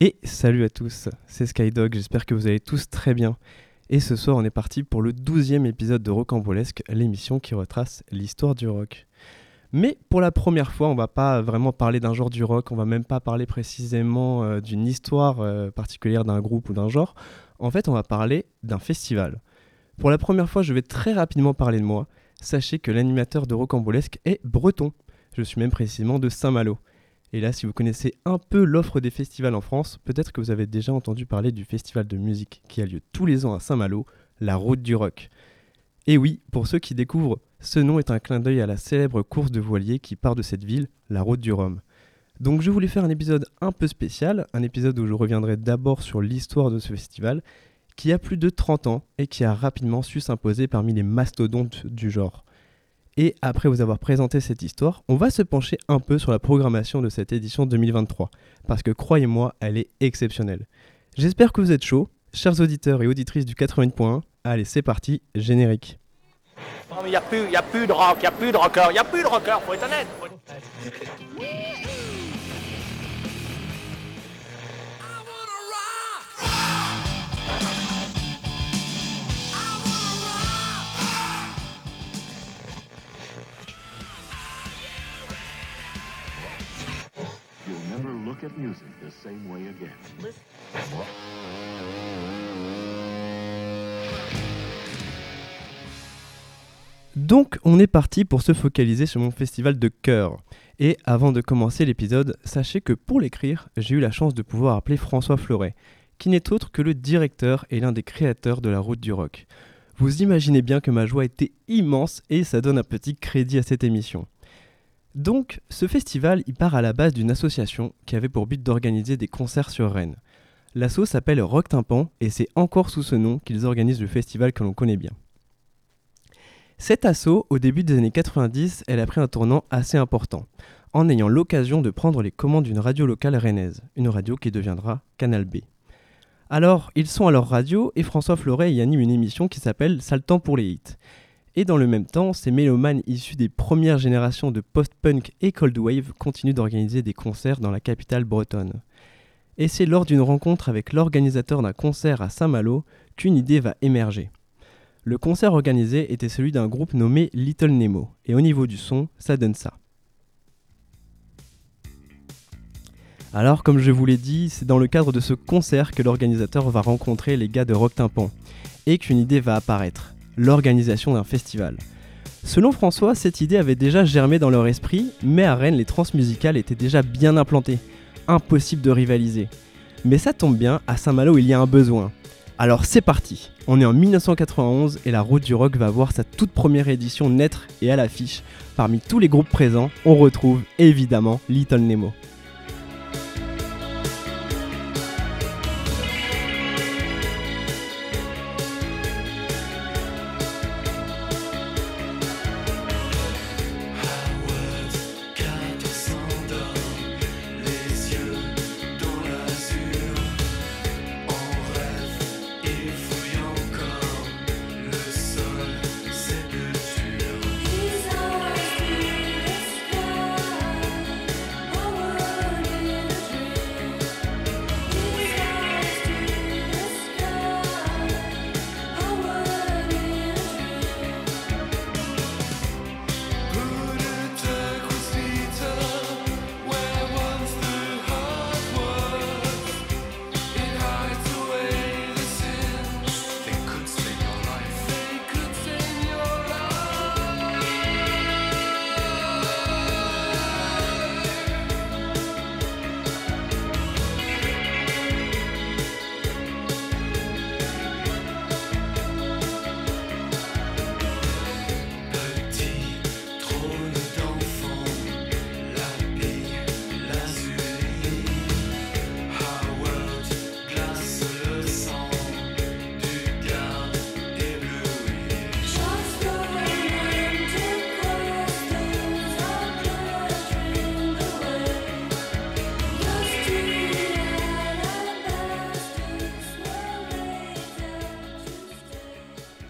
Et salut à tous, c'est Skydog, j'espère que vous allez tous très bien. Et ce soir, on est parti pour le 12e épisode de Rocambolesque, l'émission qui retrace l'histoire du rock. Mais pour la première fois, on va pas vraiment parler d'un genre du rock, on va même pas parler précisément euh, d'une histoire euh, particulière d'un groupe ou d'un genre. En fait, on va parler d'un festival. Pour la première fois, je vais très rapidement parler de moi. Sachez que l'animateur de Rocambolesque est breton. Je suis même précisément de Saint-Malo. Et là, si vous connaissez un peu l'offre des festivals en France, peut-être que vous avez déjà entendu parler du festival de musique qui a lieu tous les ans à Saint-Malo, la Route du Rock. Et oui, pour ceux qui découvrent, ce nom est un clin d'œil à la célèbre course de voilier qui part de cette ville, la Route du Rhum. Donc je voulais faire un épisode un peu spécial, un épisode où je reviendrai d'abord sur l'histoire de ce festival, qui a plus de 30 ans et qui a rapidement su s'imposer parmi les mastodontes du genre. Et après vous avoir présenté cette histoire, on va se pencher un peu sur la programmation de cette édition 2023, parce que croyez-moi, elle est exceptionnelle. J'espère que vous êtes chauds, chers auditeurs et auditrices du 80.1. Allez, c'est parti, générique. A, plus- de rock, a plus de a plus de faut être honnête. Never look at music the same way again. Donc on est parti pour se focaliser sur mon festival de cœur. Et avant de commencer l'épisode, sachez que pour l'écrire, j'ai eu la chance de pouvoir appeler François Fleuret, qui n'est autre que le directeur et l'un des créateurs de la route du rock. Vous imaginez bien que ma joie était immense et ça donne un petit crédit à cette émission. Donc, ce festival, il part à la base d'une association qui avait pour but d'organiser des concerts sur Rennes. L'asso s'appelle Rock Tympan et c'est encore sous ce nom qu'ils organisent le festival que l'on connaît bien. Cet assaut, au début des années 90, elle a pris un tournant assez important, en ayant l'occasion de prendre les commandes d'une radio locale rennaise, une radio qui deviendra Canal B. Alors, ils sont à leur radio et François Fleuret y anime une émission qui s'appelle temps pour les hits. Et dans le même temps, ces mélomanes issus des premières générations de post-punk et cold wave continuent d'organiser des concerts dans la capitale bretonne. Et c'est lors d'une rencontre avec l'organisateur d'un concert à Saint-Malo qu'une idée va émerger. Le concert organisé était celui d'un groupe nommé Little Nemo, et au niveau du son, ça donne ça. Alors, comme je vous l'ai dit, c'est dans le cadre de ce concert que l'organisateur va rencontrer les gars de Rock Tympan, et qu'une idée va apparaître, l'organisation d'un festival. Selon François, cette idée avait déjà germé dans leur esprit, mais à Rennes, les transmusicales étaient déjà bien implantées. Impossible de rivaliser. Mais ça tombe bien, à Saint-Malo, il y a un besoin. Alors c'est parti On est en 1991 et la Route du Rock va voir sa toute première édition naître et à l'affiche. Parmi tous les groupes présents, on retrouve évidemment Little Nemo.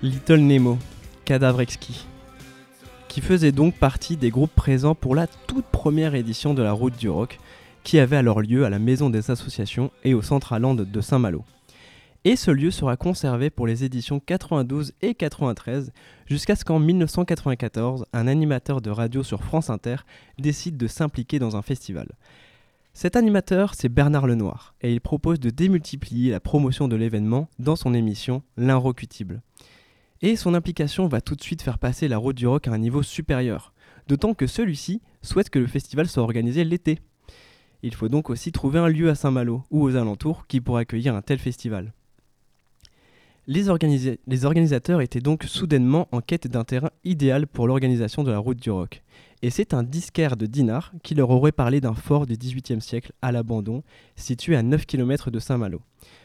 Little Nemo, Cadavre Exquis, qui faisait donc partie des groupes présents pour la toute première édition de la Route du Rock, qui avait alors lieu à la Maison des Associations et au Centraland de Saint-Malo. Et ce lieu sera conservé pour les éditions 92 et 93 jusqu'à ce qu'en 1994, un animateur de radio sur France Inter décide de s'impliquer dans un festival. Cet animateur, c'est Bernard Lenoir, et il propose de démultiplier la promotion de l'événement dans son émission L'Inrocutible. Et son implication va tout de suite faire passer la route du rock à un niveau supérieur, d'autant que celui-ci souhaite que le festival soit organisé l'été. Il faut donc aussi trouver un lieu à Saint-Malo ou aux alentours qui pourra accueillir un tel festival. Les, organisateurs étaient donc soudainement en quête d'un terrain idéal pour l'organisation de la route du rock. Et c'est un disquaire de Dinard qui leur aurait parlé d'un fort du XVIIIe siècle à l'abandon, situé à 9 km de Saint-Malo,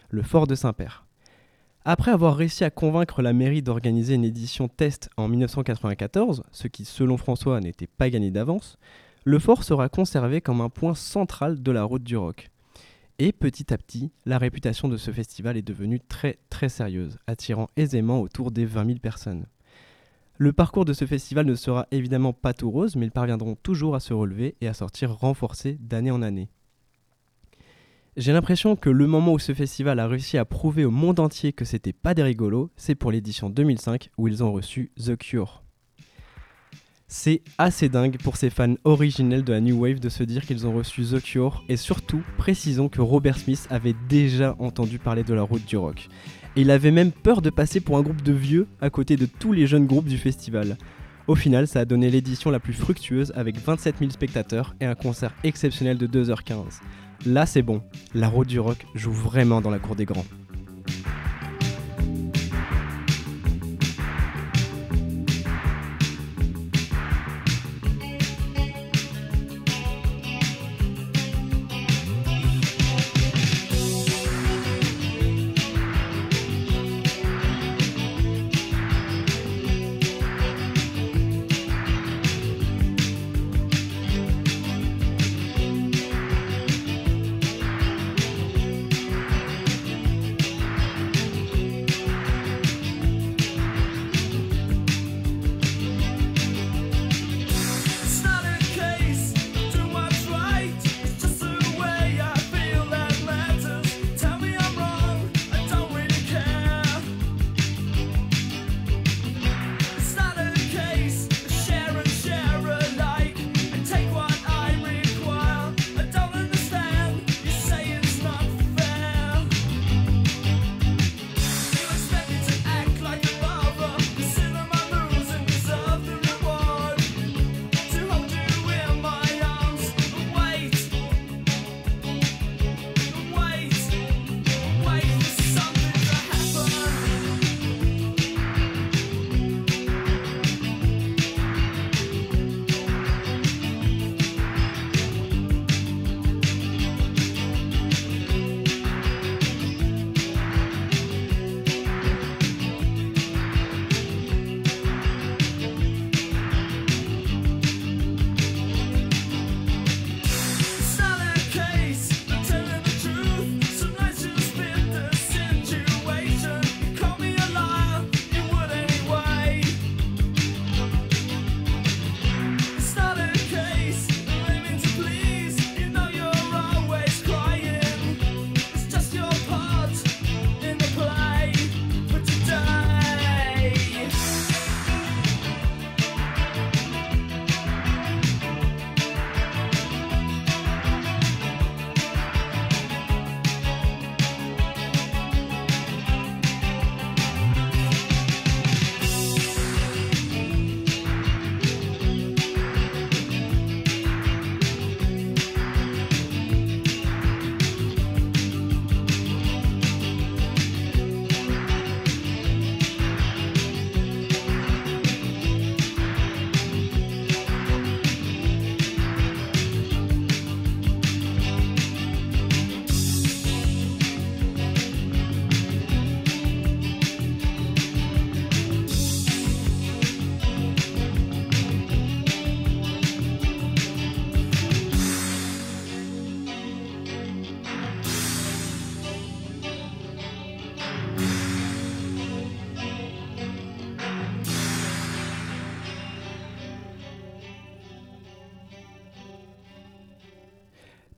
le fort de Saint-Père. Après avoir réussi à convaincre la mairie d'organiser une édition test en 1994, ce qui selon François n'était pas gagné d'avance, le fort sera conservé comme un point central de la route du rock. Et petit à petit, la réputation de ce festival est devenue très très sérieuse, attirant aisément autour des 20 000 personnes. Le parcours de ce festival ne sera évidemment pas tout rose, mais ils parviendront toujours à se relever et à sortir renforcés d'année en année. J'ai l'impression que le moment où ce festival a réussi à prouver au monde entier que c'était pas des rigolos, c'est pour l'édition 2005 où ils ont reçu The Cure. C'est assez dingue pour ces fans originels de la New Wave de se dire qu'ils ont reçu The Cure et surtout précisons que Robert Smith avait déjà entendu parler de la route du rock. Et il avait même peur de passer pour un groupe de vieux à côté de tous les jeunes groupes du festival. Au final, ça a donné l'édition la plus fructueuse avec 27 000 spectateurs et un concert exceptionnel de 2h15. Là c'est bon, la route du rock joue vraiment dans la cour des grands.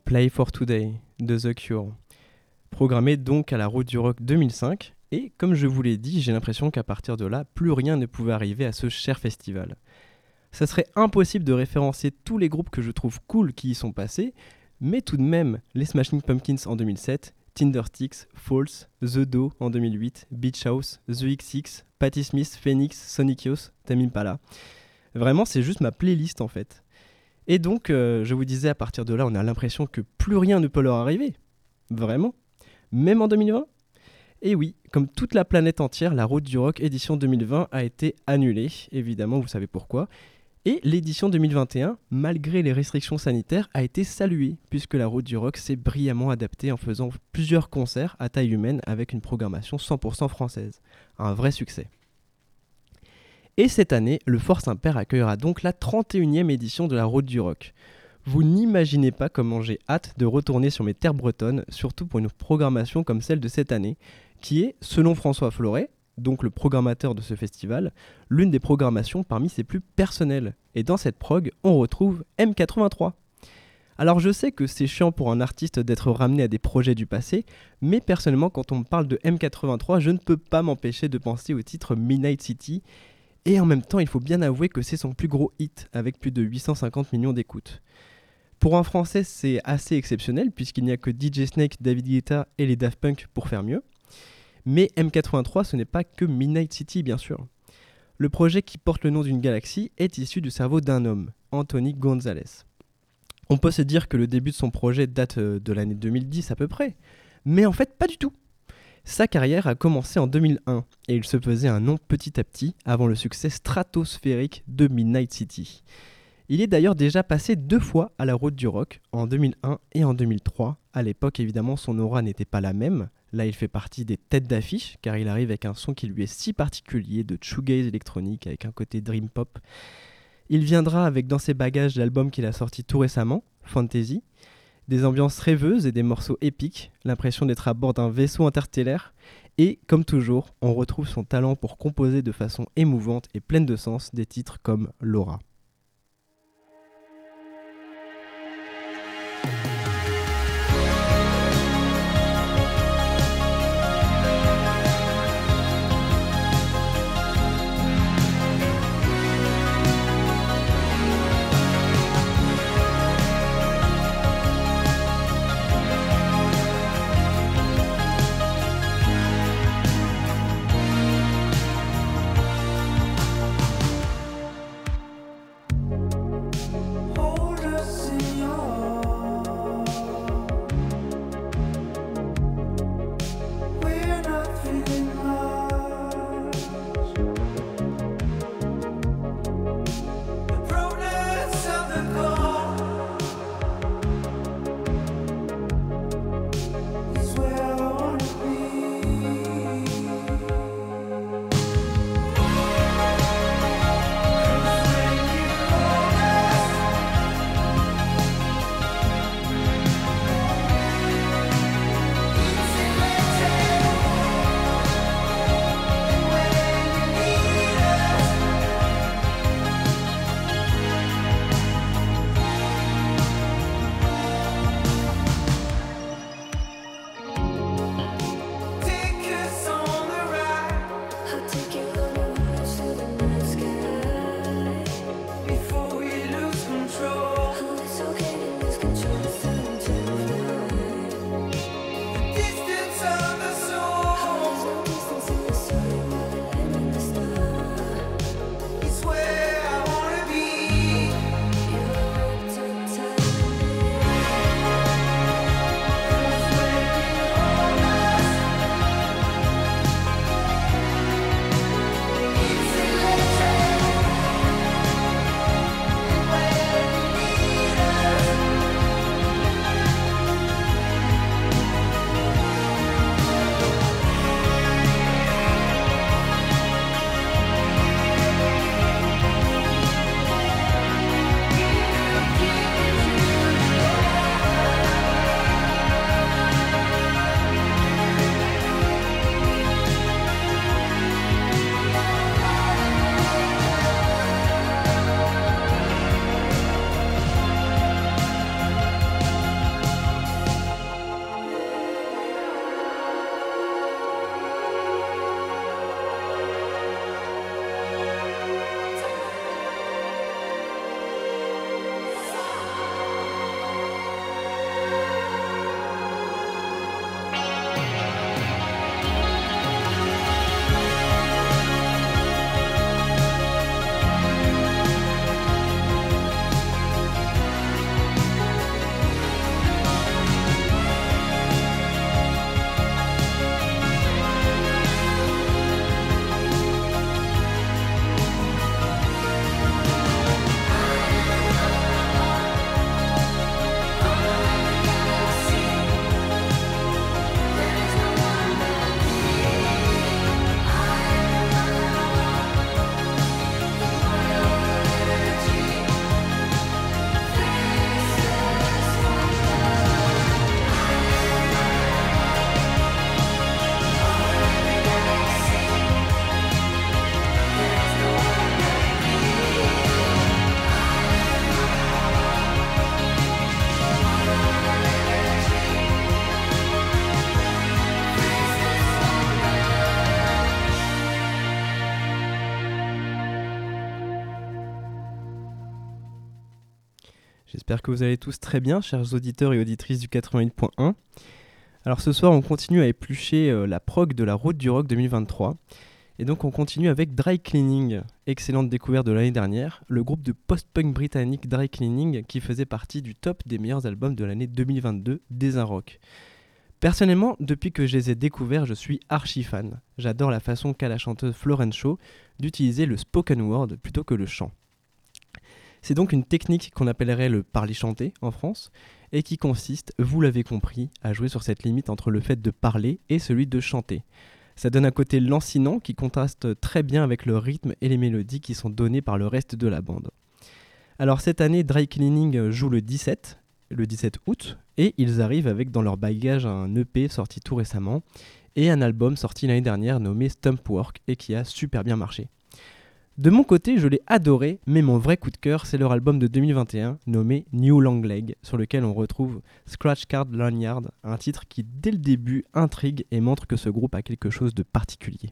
Play for Today de The Cure, programmé donc à la Route du Rock 2005. Et comme je vous l'ai dit, j'ai l'impression qu'à partir de là, plus rien ne pouvait arriver à ce cher festival. Ça serait impossible de référencer tous les groupes que je trouve cool qui y sont passés, mais tout de même, les Smashing Pumpkins en 2007, Tindersticks, False, The Do en 2008, Beach House, The XX, Patti Smith, Phoenix, Sonic Youth, Tamim Pala. Vraiment, c'est juste ma playlist en fait. Et donc, euh, je vous disais, à partir de là, on a l'impression que plus rien ne peut leur arriver. Vraiment Même en 2020 Et oui, comme toute la planète entière, la Route du Rock édition 2020 a été annulée. Évidemment, vous savez pourquoi. Et l'édition 2021, malgré les restrictions sanitaires, a été saluée, puisque la Route du Rock s'est brillamment adaptée en faisant plusieurs concerts à taille humaine avec une programmation 100% française. Un vrai succès. Et cette année, le Fort Saint-Père accueillera donc la 31e édition de la Route du Rock. Vous n'imaginez pas comment j'ai hâte de retourner sur mes terres bretonnes, surtout pour une programmation comme celle de cette année, qui est, selon François Floret, donc le programmateur de ce festival, l'une des programmations parmi ses plus personnelles. Et dans cette prog, on retrouve M83. Alors je sais que c'est chiant pour un artiste d'être ramené à des projets du passé, mais personnellement quand on me parle de M83, je ne peux pas m'empêcher de penser au titre Midnight City, et en même temps, il faut bien avouer que c'est son plus gros hit, avec plus de 850 millions d'écoutes. Pour un français, c'est assez exceptionnel, puisqu'il n'y a que DJ Snake, David Guetta et les Daft Punk pour faire mieux. Mais M83, ce n'est pas que Midnight City, bien sûr. Le projet qui porte le nom d'une galaxie est issu du cerveau d'un homme, Anthony Gonzalez. On peut se dire que le début de son projet date euh, de l'année 2010 à peu près, mais en fait pas du tout. Sa carrière a commencé en 2001 et il se faisait un nom petit à petit avant le succès stratosphérique de Midnight City. Il est d'ailleurs déjà passé deux fois à la route du rock, en 2001 et en 2003. À l'époque, évidemment, son aura n'était pas la même. Là, il fait partie des têtes d'affiche, car il arrive avec un son qui lui est si particulier de shoegaze électronique avec un côté dream pop. Il viendra avec dans ses bagages l'album qu'il a sorti tout récemment, Fantasy, des ambiances rêveuses et des morceaux épiques, l'impression d'être à bord d'un vaisseau interstellaire, et comme toujours, on retrouve son talent pour composer de façon émouvante et pleine de sens des titres comme Laura. J'espère que vous allez tous très bien, chers auditeurs et auditrices du 88.1. Alors ce soir, on continue à éplucher euh, la prog de la route du rock 2023. Et donc on continue avec Dry Cleaning, excellente découverte de l'année dernière, le groupe de post-punk britannique Dry Cleaning qui faisait partie du top des meilleurs albums de l'année 2022 des un rock. Personnellement, depuis que je les ai découverts, je suis archi fan. J'adore la façon qu'a la chanteuse Florence Shaw d'utiliser le spoken word plutôt que le chant. C'est donc une technique qu'on appellerait le parler chanté en France et qui consiste, vous l'avez compris, à jouer sur cette limite entre le fait de parler et celui de chanter. Ça donne un côté lancinant qui contraste très bien avec le rythme et les mélodies qui sont données par le reste de la bande. Alors cette année, Dry Cleaning joue le 17, le 17 août, et ils arrivent avec dans leur bagage un EP sorti tout récemment et un album sorti l'année dernière nommé Stump Work et qui a super bien marché. De mon côté, je l'ai adoré, mais mon vrai coup de cœur, c'est leur album de 2021 nommé New Long Leg, sur lequel on retrouve Scratch Card Lanyard, un titre qui dès le début intrigue et montre que ce groupe a quelque chose de particulier.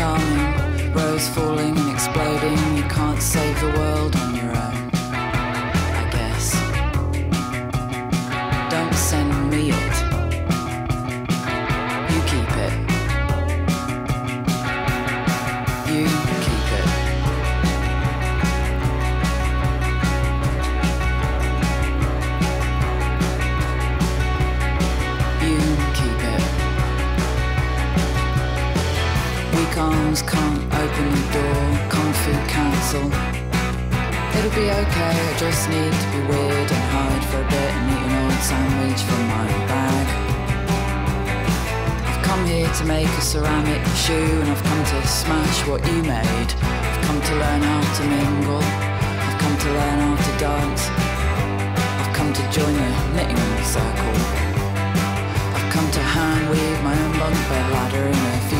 strong. Just need to be weird and hide for a bit and eat an old sandwich from my bag. I've come here to make a ceramic shoe and I've come to smash what you made. I've come to learn how to mingle, I've come to learn how to dance. I've come to join the knitting circle. I've come to hand weave my own bunk bed ladder in a few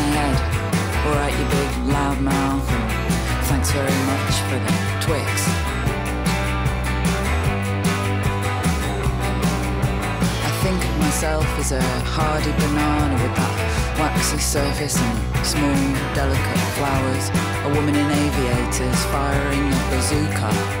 the head. Alright, you big loud mouth. Thanks very much for the Twix. I think of myself as a hardy banana with that waxy surface and small, delicate flowers. A woman in aviators firing a bazooka.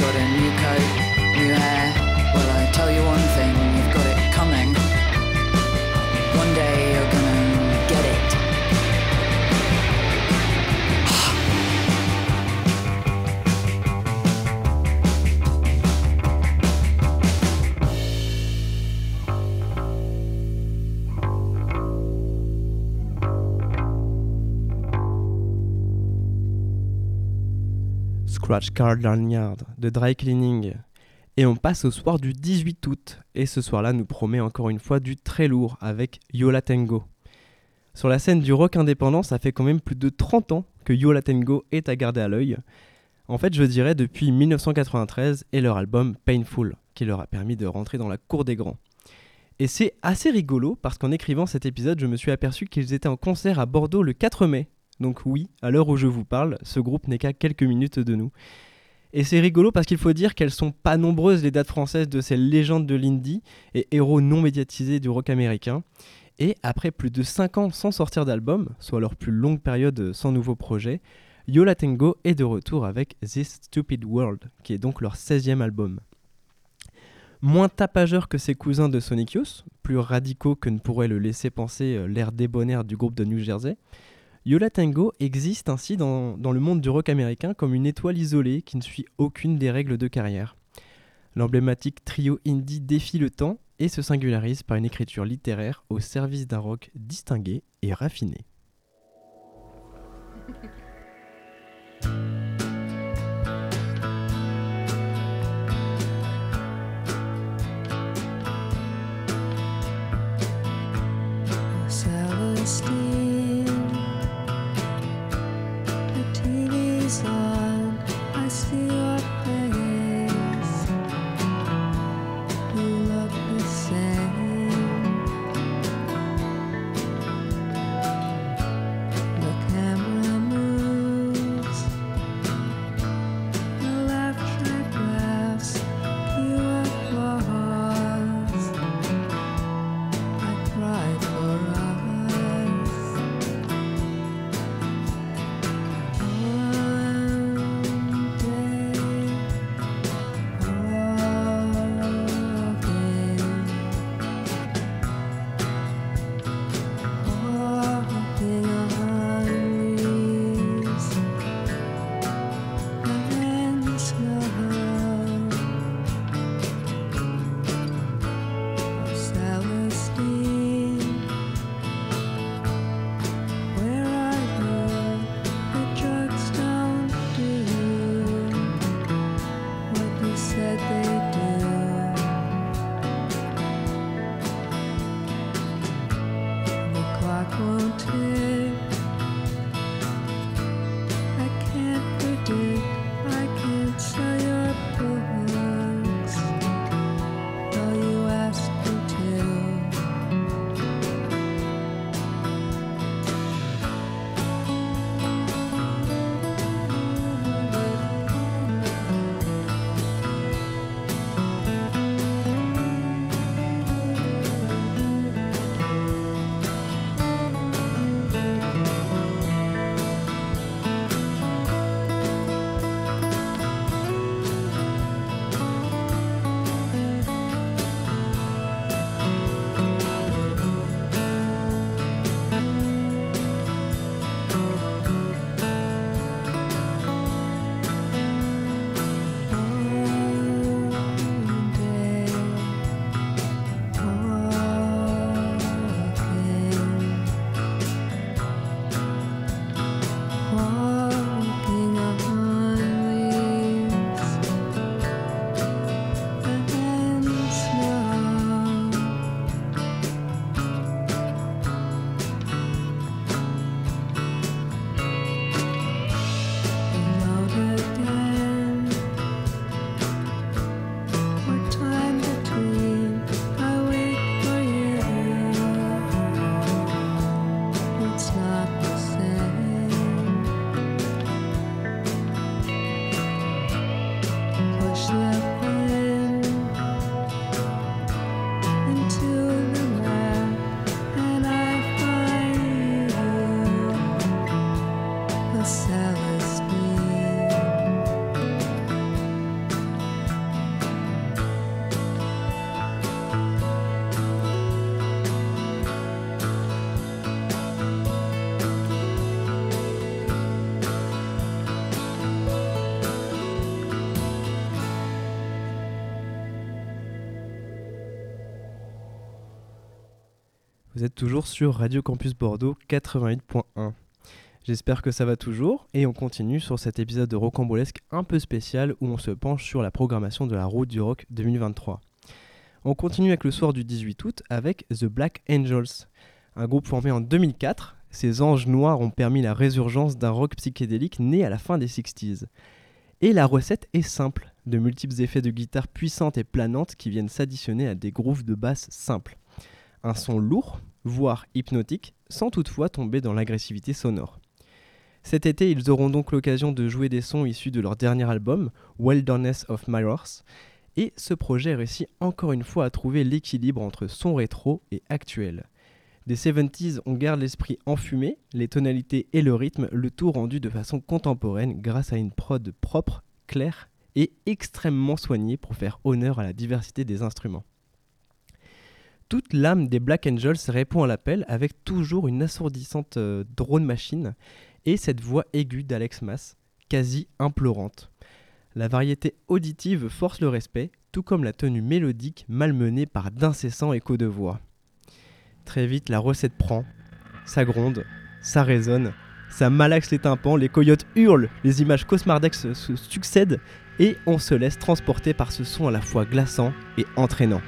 Torani. Card Lanyard de Dry Cleaning. Et on passe au soir du 18 août. Et ce soir-là nous promet encore une fois du très lourd avec Yola Tango. Sur la scène du rock indépendant, ça fait quand même plus de 30 ans que Yola Tango est à garder à l'œil. En fait, je dirais depuis 1993 et leur album Painful, qui leur a permis de rentrer dans la cour des grands. Et c'est assez rigolo parce qu'en écrivant cet épisode, je me suis aperçu qu'ils étaient en concert à Bordeaux le 4 mai. Donc oui, à l'heure où je vous parle, ce groupe n'est qu'à quelques minutes de nous. Et c'est rigolo parce qu'il faut dire qu'elles sont pas nombreuses les dates françaises de ces légendes de l'indie et héros non médiatisés du rock américain. Et après plus de 5 ans sans sortir d'album, soit leur plus longue période sans nouveau projet, Yola Tango est de retour avec This Stupid World, qui est donc leur 16e album. Moins tapageur que ses cousins de Sonic Youth, plus radicaux que ne pourrait le laisser penser euh, l'air débonnaire du groupe de New Jersey, Yola Tango existe ainsi dans, dans, le monde du rock américain comme une étoile isolée qui ne suit aucune des règles de carrière. L'emblématique trio indie défie le temps et se singularise par une écriture littéraire au service d'un rock distingué et raffiné. Vous êtes toujours sur Radio Campus Bordeaux 88.1. J'espère que ça va toujours et on continue sur cet épisode de Rocambolesque un peu spécial où on se penche sur la programmation de la route du rock 2023. On continue avec le soir du 18 août avec The Black Angels, un groupe formé en 2004. Ces anges noirs ont permis la résurgence d'un rock psychédélique né à la fin des 60s. Et la recette est simple, de multiples effets de guitare puissantes et planantes qui viennent s'additionner à des grooves de basse simples. Un son lourd, voire hypnotique, sans toutefois tomber dans l'agressivité sonore. Cet été, ils auront donc l'occasion de jouer des sons issus de leur dernier album, Wilderness of Mirrors, et ce projet réussit encore une fois à trouver l'équilibre entre son rétro et actuel. Des 70s, on garde l'esprit enfumé, les tonalités et le rythme, le tout rendu de façon contemporaine grâce à une prod propre, claire et extrêmement soignée pour faire honneur à la diversité des instruments. Toute l'âme des Black Angels répond à l'appel avec toujours une assourdissante euh, drone machine et cette voix aiguë d'Alex Mass, quasi implorante. La variété auditive force le respect, tout comme la tenue mélodique malmenée par d'incessants échos de voix. Très vite, la recette prend, ça gronde, ça résonne, ça malaxe les tympans, les coyotes hurlent, les images se, se succèdent et on se laisse transporter par ce son à la fois glaçant et entraînant.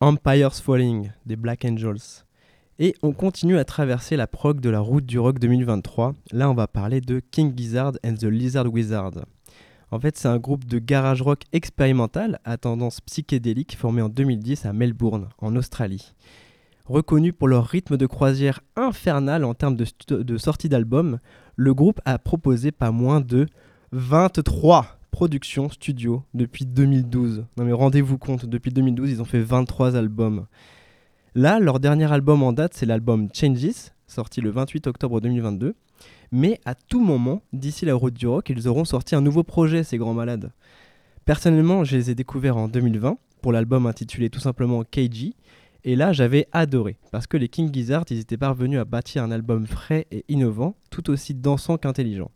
Empire's Falling des Black Angels. Et on continue à traverser la prog de la route du rock 2023. Là, on va parler de King Gizzard and the Lizard Wizard. En fait, c'est un groupe de garage rock expérimental à tendance psychédélique formé en 2010 à Melbourne, en Australie. Reconnu pour leur rythme de croisière infernal en termes de, de sortie d'albums, le groupe a proposé pas moins de 23 productions studio depuis 2012. Non mais rendez-vous compte, depuis 2012, ils ont fait 23 albums. Là, leur dernier album en date, c'est l'album Changes, sorti le 28 octobre 2022. Mais à tout moment, d'ici la route du rock, ils auront sorti un nouveau projet, ces grands malades. Personnellement, je les ai découverts en 2020 pour l'album intitulé tout simplement KG. Et là, j'avais adoré parce que les King Gizzard, ils étaient parvenus à bâtir un album frais et innovant, tout aussi dansant qu'intelligent.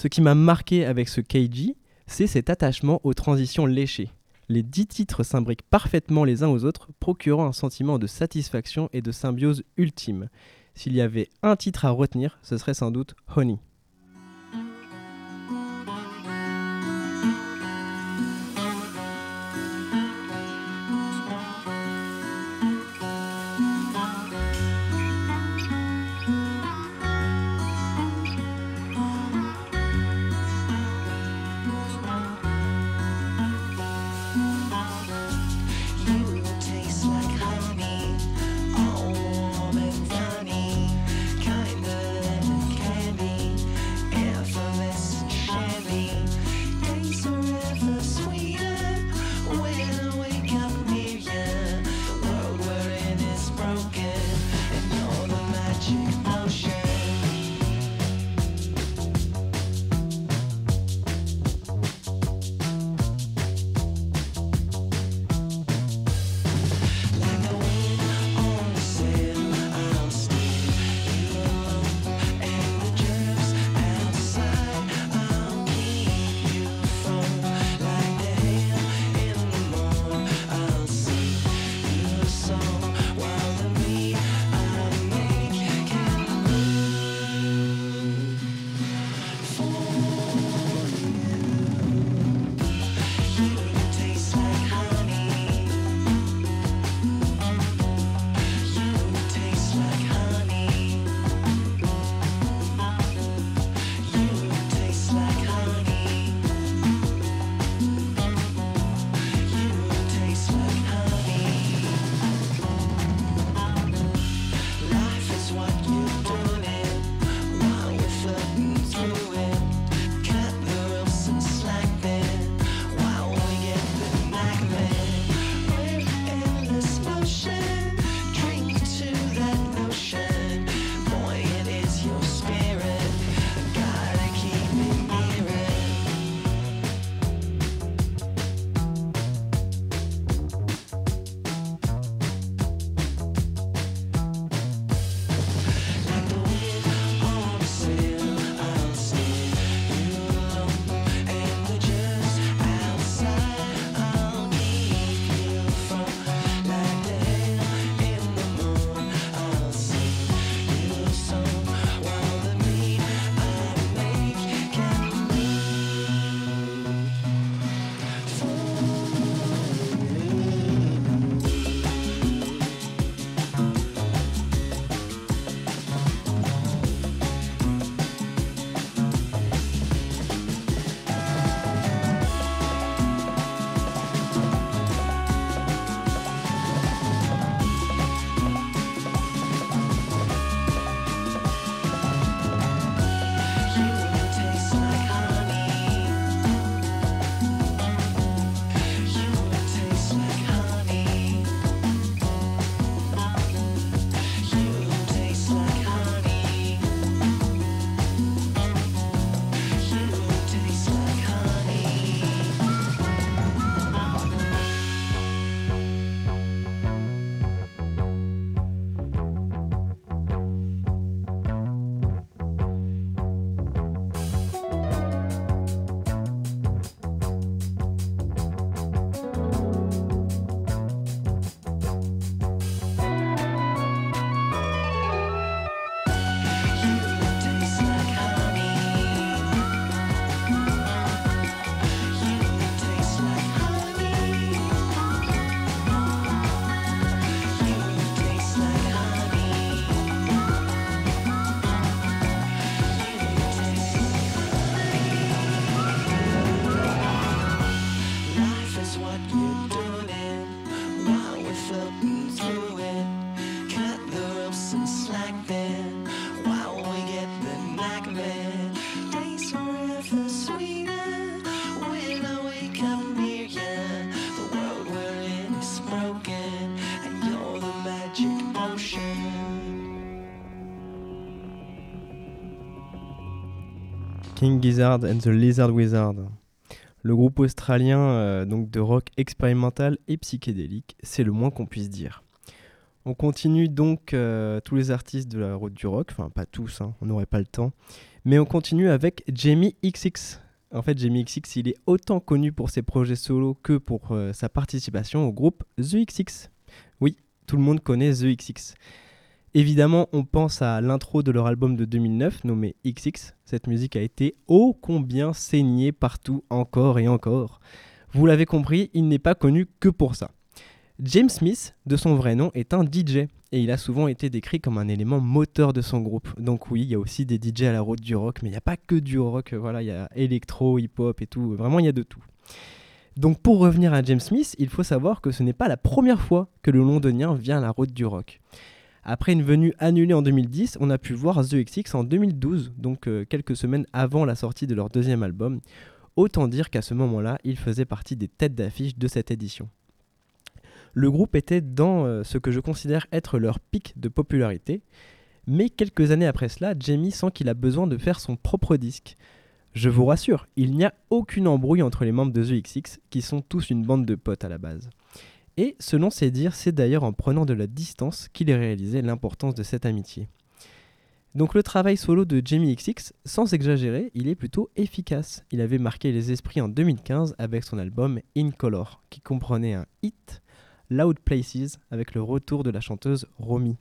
Ce qui m'a marqué avec ce KG, c'est cet attachement aux transitions léchées. Les dix titres s'imbriquent parfaitement les uns aux autres, procurant un sentiment de satisfaction et de symbiose ultime. S'il y avait un titre à retenir, ce serait sans doute Honey. Gizzard and the Lizard Wizard. Le groupe australien euh, donc de rock expérimental et psychédélique, c'est le moins qu'on puisse dire. On continue donc euh, tous les artistes de la route du rock, enfin pas tous, hein, on n'aurait pas le temps, mais on continue avec Jamie XX. En fait, Jamie XX, il est autant connu pour ses projets solo que pour euh, sa participation au groupe The XX. Oui, tout le monde connaît The XX. Évidemment, on pense à l'intro de leur album de 2009 nommé XX. Cette musique a été ô combien saignée partout encore et encore. Vous l'avez compris, il n'est pas connu que pour ça. James Smith, de son vrai nom, est un DJ et il a souvent été décrit comme un élément moteur de son groupe. Donc oui, il y a aussi des DJ à la route du rock, mais il n'y a pas que du rock, voilà, il y a électro, hip-hop et tout, vraiment il y a de tout. Donc pour revenir à James Smith, il faut savoir que ce n'est pas la première fois que le londonien vient à la route du rock. Après une venue annulée en 2010, on a pu voir The XX en 2012, donc euh, quelques semaines avant la sortie de leur deuxième album. Autant dire qu'à ce moment-là, ils faisaient partie des têtes d'affiche de cette édition. Le groupe était dans euh, ce que je considère être leur pic de popularité, mais quelques années après cela, Jamie sent qu'il a besoin de faire son propre disque. Je vous rassure, il n'y a aucune embrouille entre les membres de The XX, qui sont tous une bande de potes à la base. Et selon ses dires, c'est d'ailleurs en prenant de la distance qu'il a réalisé l'importance de cette amitié. Donc le travail solo de Jamie XX, sans exagérer, il est plutôt efficace. Il avait marqué les esprits en 2015 avec son album In Color, qui comprenait un hit, Loud Places, avec le retour de la chanteuse Romy.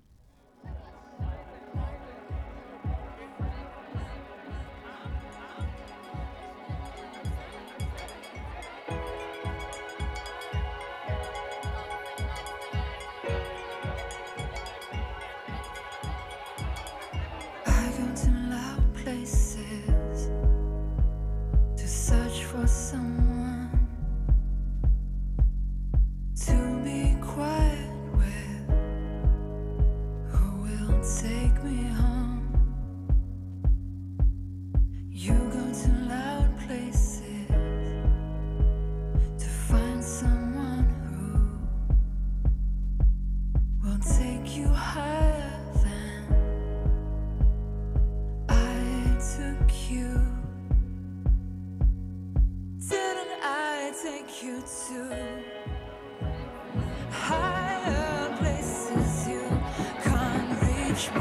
Take you to higher places you can't reach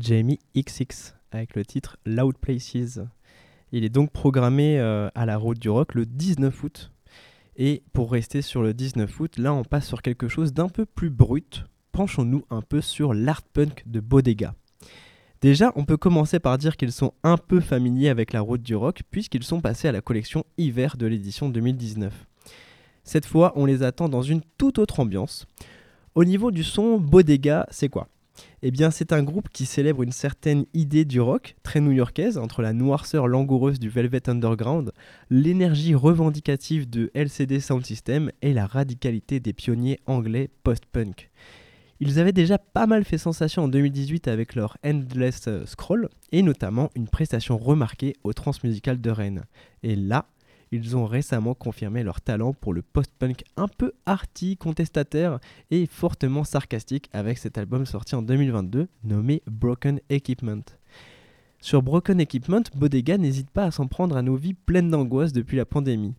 Jamie XX avec le titre Loud Places. Il est donc programmé euh, à la Route du Rock le 19 août. Et pour rester sur le 19 août, là on passe sur quelque chose d'un peu plus brut. Penchons-nous un peu sur l'art punk de Bodega. Déjà, on peut commencer par dire qu'ils sont un peu familiers avec la route du rock puisqu'ils sont passés à la collection hiver de l'édition 2019. Cette fois, on les attend dans une toute autre ambiance. Au niveau du son, Bodega, c'est quoi? Eh bien, c'est un groupe qui célèbre une certaine idée du rock, très new-yorkaise, entre la noirceur langoureuse du Velvet Underground, l'énergie revendicative de LCD Sound System et la radicalité des pionniers anglais post-punk. Ils avaient déjà pas mal fait sensation en 2018 avec leur Endless euh, Scroll et notamment une prestation remarquée au Transmusical de Rennes. Et là, ils ont récemment confirmé leur talent pour le post-punk un peu arty, contestataire et fortement sarcastique avec cet album sorti en 2022 nommé Broken Equipment. Sur Broken Equipment, Bodega n'hésite pas à s'en prendre à nos vies pleines d'angoisse depuis la pandémie.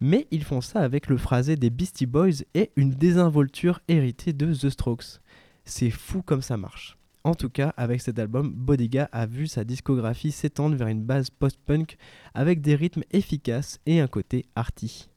Mais ils font ça avec le phrasé des Beastie Boys et une désinvolture héritée de The Strokes. C'est fou comme ça marche. En tout cas, avec cet album, Bodega a vu sa discographie s'étendre vers une base post-punk avec des rythmes efficaces et un côté arty.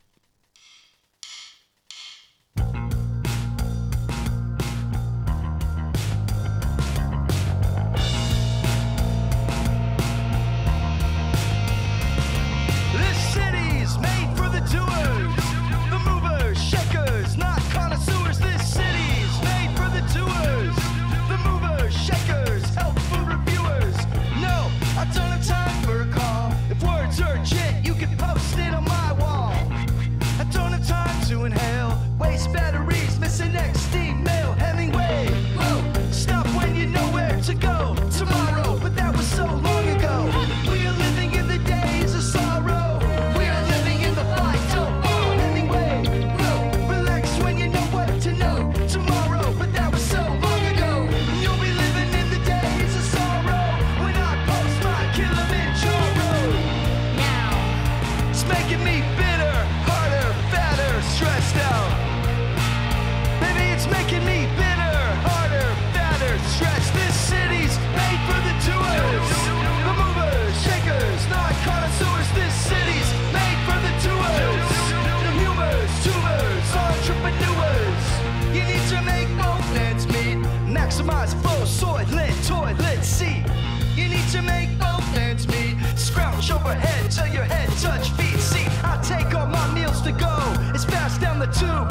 Soylent, toilet seat. You need to make both ends meet. Scrouch overhead till your head touch feet. See, I take all my meals to go. It's fast down the tube,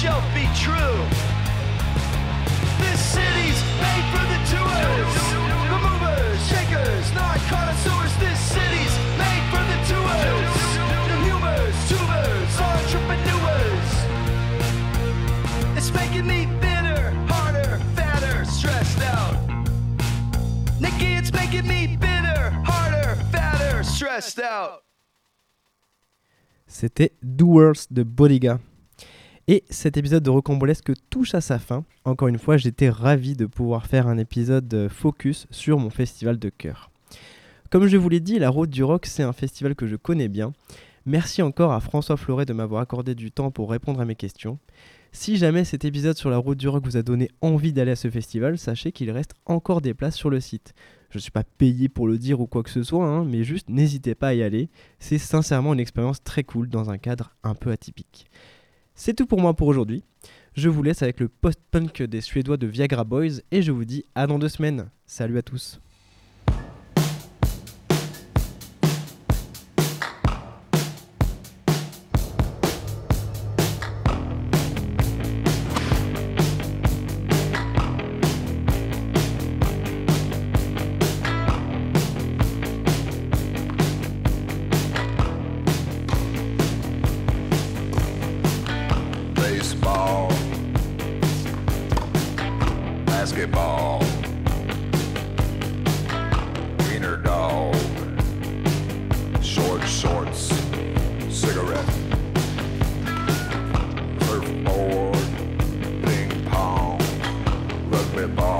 shelf be true. This city's made for the doers, the movers, shakers, not connoisseurs. This city's made for the doers, the humors, tubers, entrepreneurs. It's making me bitter, harder, fatter, stressed out. Nikki, it's making me bitter, harder, fatter, stressed out. C'était Doers de Bodega. Et cet épisode de Rocambolesque touche à sa fin. Encore une fois, j'étais ravi de pouvoir faire un épisode euh, focus sur mon festival de cœur. Comme je vous l'ai dit, la Route du Rock, c'est un festival que je connais bien. Merci encore à François Floret de m'avoir accordé du temps pour répondre à mes questions. Si jamais cet épisode sur la Route du Rock vous a donné envie d'aller à ce festival, sachez qu'il reste encore des places sur le site. Je ne suis pas payé pour le dire ou quoi que ce soit, hein, mais juste n'hésitez pas à y aller. C'est sincèrement une expérience très cool dans un cadre un peu atypique. C'est tout pour moi pour aujourd'hui. Je vous laisse avec le post-punk des Suédois de Viagra Boys et je vous dis à dans deux semaines. Salut à tous. with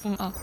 from up.